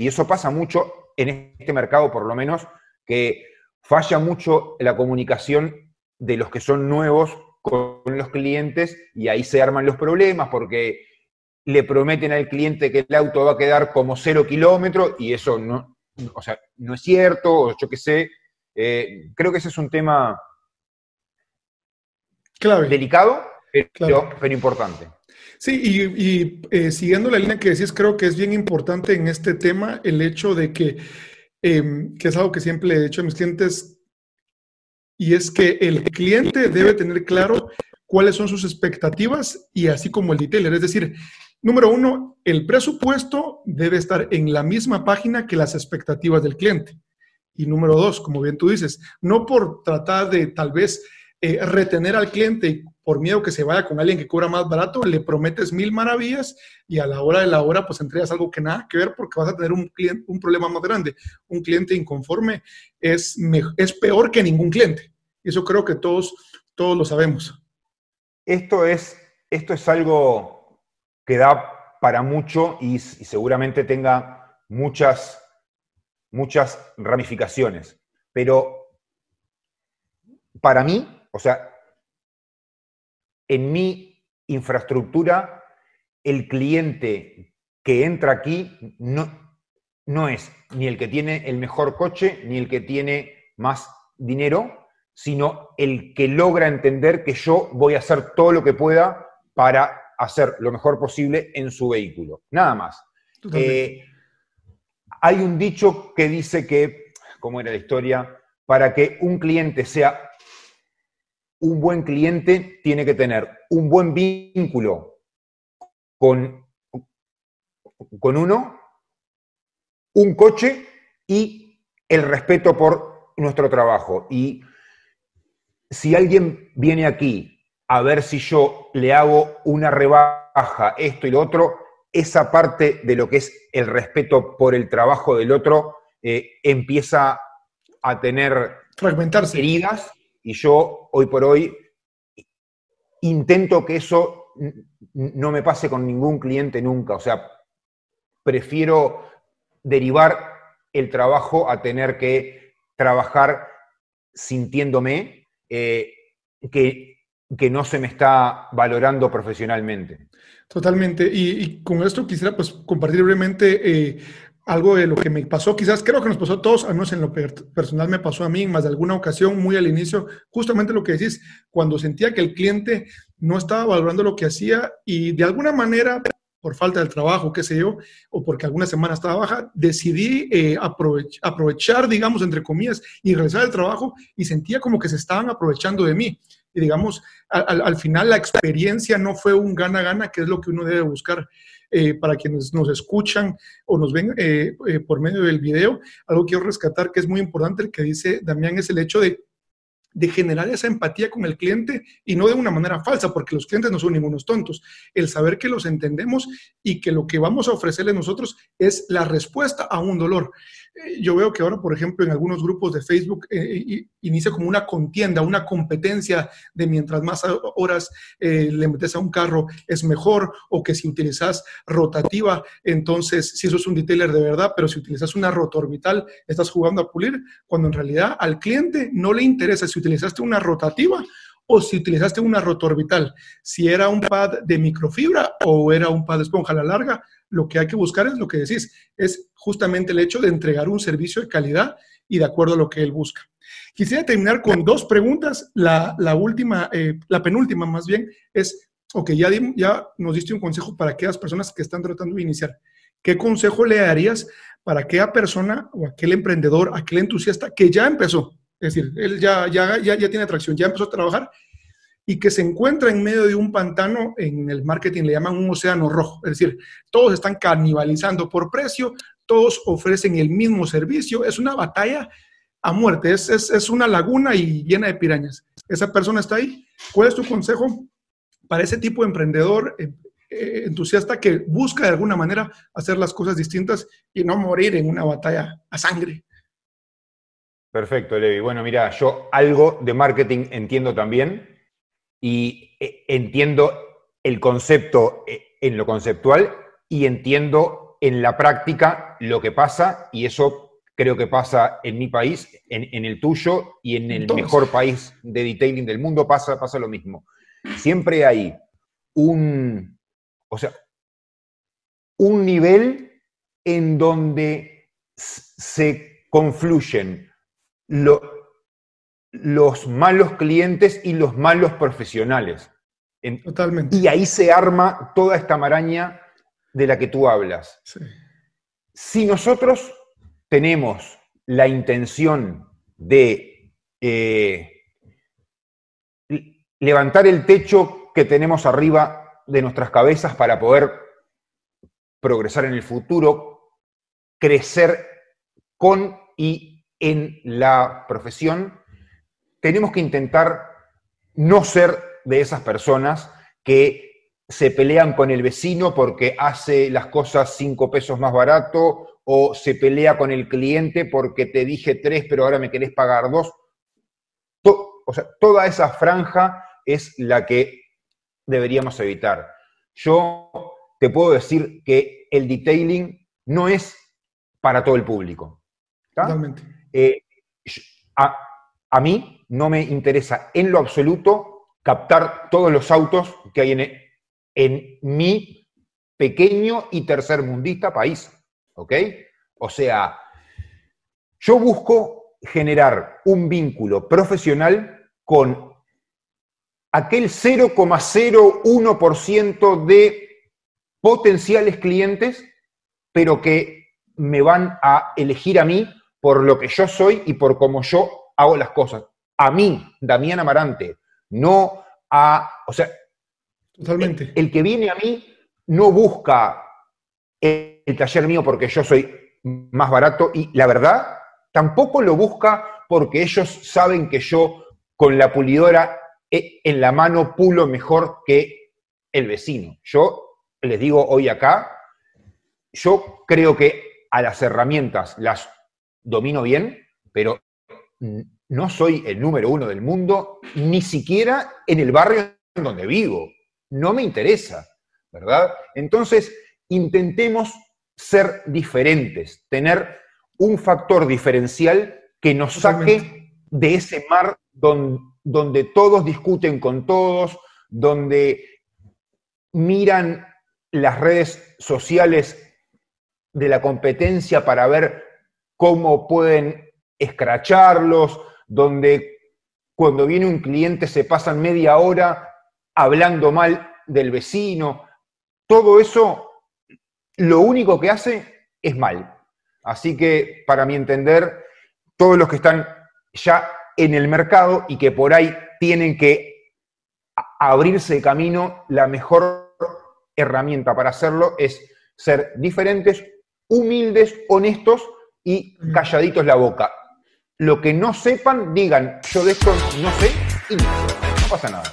y eso pasa mucho en este mercado por lo menos, que falla mucho la comunicación de los que son nuevos con los clientes y ahí se arman los problemas porque le prometen al cliente que el auto va a quedar como cero kilómetros y eso no, o sea, no es cierto, o yo qué sé. Eh, creo que ese es un tema Clave. delicado, pero, importante. Sí, y, eh, siguiendo la línea que decís, creo que es bien importante en este tema el hecho de que, em, que es algo que siempre le he dicho a mis clientes, y es que el cliente debe tener claro cuáles son sus expectativas y así como el detailer. Es decir, número uno, el presupuesto debe estar en la misma página que las expectativas del cliente. Y número dos, como bien tú dices, no por tratar de tal vez eh, retener al cliente por miedo que se vaya con alguien que cobra más barato, le prometes mil maravillas y a la hora de la hora pues entregas algo que nada que ver porque vas a tener un, cliente, un problema más grande. Un cliente inconforme es, es peor que ningún cliente. Eso creo que todos, todos lo sabemos. Esto es, esto es algo que da para mucho y, y seguramente tenga muchas, muchas ramificaciones. Pero para mí, o sea, en mi infraestructura, el cliente que entra aquí no, no es ni el que tiene el mejor coche, ni el que tiene más dinero, sino el que logra entender que yo voy a hacer todo lo que pueda para hacer lo mejor posible en su vehículo. Nada más. Eh, hay un dicho que dice que, ¿cómo era la historia? Para que un cliente sea un buen cliente tiene que tener un buen vínculo con, con uno, un coche y el respeto por nuestro trabajo. Y si alguien viene aquí a ver si yo le hago una rebaja, esto y lo otro, esa parte de lo que es el respeto por el trabajo del otro eh, empieza a tener fragmentarse heridas y yo hoy por hoy intento que eso no me pase con ningún cliente nunca. O sea, prefiero derivar el trabajo a tener que trabajar sintiéndome eh, que, que, no se me está valorando profesionalmente. Totalmente. Y, con esto quisiera pues, compartir brevemente eh, algo de lo que me pasó, quizás creo que nos pasó a todos, al menos en lo personal me pasó a mí más de alguna ocasión, muy al inicio, justamente lo que decís, cuando sentía que el cliente no estaba valorando lo que hacía y de alguna manera, por falta del trabajo, qué sé yo, o porque alguna semana estaba baja, decidí eh, aprovechar, digamos, entre comillas, y regresar al trabajo y sentía como que se estaban aprovechando de mí. Y digamos, al, al final la experiencia no fue un gana-gana, que es lo que uno debe buscar. Eh, para quienes nos escuchan o nos ven eh, eh, por medio del video. Algo quiero rescatar que es muy importante, el que dice Damián, es el hecho de de generar esa empatía con el cliente y no de una manera falsa, porque los clientes no son ningunos tontos. El saber que los entendemos y que lo que vamos a ofrecerle nosotros es la respuesta a un dolor. Eh, yo veo que ahora, por ejemplo, en algunos grupos de Facebook eh, inicia como una contienda, una competencia de mientras más horas eh, le metes a un carro es mejor, o que si utilizas rotativa, entonces si eso es un detailer de verdad, pero si utilizas una rotorbital, estás jugando a pulir, cuando en realidad al cliente no le interesa si utilizaste una rotativa o si utilizaste una rotorbital, si era un pad de microfibra o era un pad de esponja a la larga, lo que hay que buscar es lo que decís, es justamente el hecho de entregar un servicio de calidad y de acuerdo a lo que él busca. Quisiera terminar con dos preguntas. La, última, eh, la penúltima más bien, es, ok, ya, ya nos diste un consejo para aquellas personas que están tratando de iniciar. ¿Qué consejo le darías para aquella persona o aquel emprendedor, aquel entusiasta que ya empezó? Es decir, él ya, ya, ya, ya tiene atracción, ya empezó a trabajar y que se encuentra en medio de un pantano, en el marketing le llaman un océano rojo, es decir, todos están canibalizando por precio, todos ofrecen el mismo servicio, es una batalla a muerte, es, es, es una laguna y llena de pirañas. Esa persona está ahí. ¿Cuál es tu consejo para ese tipo de emprendedor, eh, eh, entusiasta que busca de alguna manera hacer las cosas distintas y no morir en una batalla a sangre? Perfecto, Levi. Bueno, mira, yo algo de marketing entiendo también y eh, entiendo el concepto eh, en lo conceptual y entiendo en la práctica lo que pasa, y eso creo que pasa en mi país, en, el tuyo y en el mejor país de detailing del mundo, pasa, pasa lo mismo. Siempre hay un, o sea, un nivel en donde se confluyen los malos clientes y los malos profesionales. Totalmente. Y ahí se arma toda esta maraña de la que tú hablas. Si nosotros tenemos la intención de eh, levantar el techo que tenemos arriba de nuestras cabezas para poder progresar en el futuro, crecer con y en la profesión, tenemos que intentar no ser de esas personas que se pelean con el vecino porque hace las cosas cinco pesos más barato o se pelea con el cliente porque te dije tres pero ahora me querés pagar dos. o sea, toda esa franja es la que deberíamos evitar. Yo te puedo decir que el detailing no es para todo el público. Totalmente. Eh, a, mí no me interesa en lo absoluto captar todos los autos que hay en, en mi pequeño y tercermundista país. ¿Ok? O sea, yo busco generar un vínculo profesional con aquel 0,01% de potenciales clientes, pero que me van a elegir a mí por lo que yo soy y por cómo yo hago las cosas. A mí, Damián Amarante, no a, o sea, Totalmente. El, que viene a mí no busca el, el taller mío porque yo soy más barato y la verdad tampoco lo busca porque ellos saben que yo con la pulidora e, en la mano pulo mejor que el vecino. Yo les digo hoy acá, yo creo que a las herramientas las domino bien, pero no soy el número uno del mundo, ni siquiera en el barrio en donde vivo. No me interesa, ¿verdad? Entonces, intentemos ser diferentes, tener un factor diferencial que nos saque de ese mar donde, todos discuten con todos, donde miran las redes sociales de la competencia para ver cómo pueden escracharlos, donde cuando viene un cliente se pasan media hora hablando mal del vecino. Todo eso, lo único que hace es mal. Así que, para mi entender, todos los que están ya en el mercado y que por ahí tienen que abrirse camino, la mejor herramienta para hacerlo es ser diferentes, humildes, honestos y calladitos la boca. Lo que no sepan, digan, yo de esto no sé y no, no pasa nada.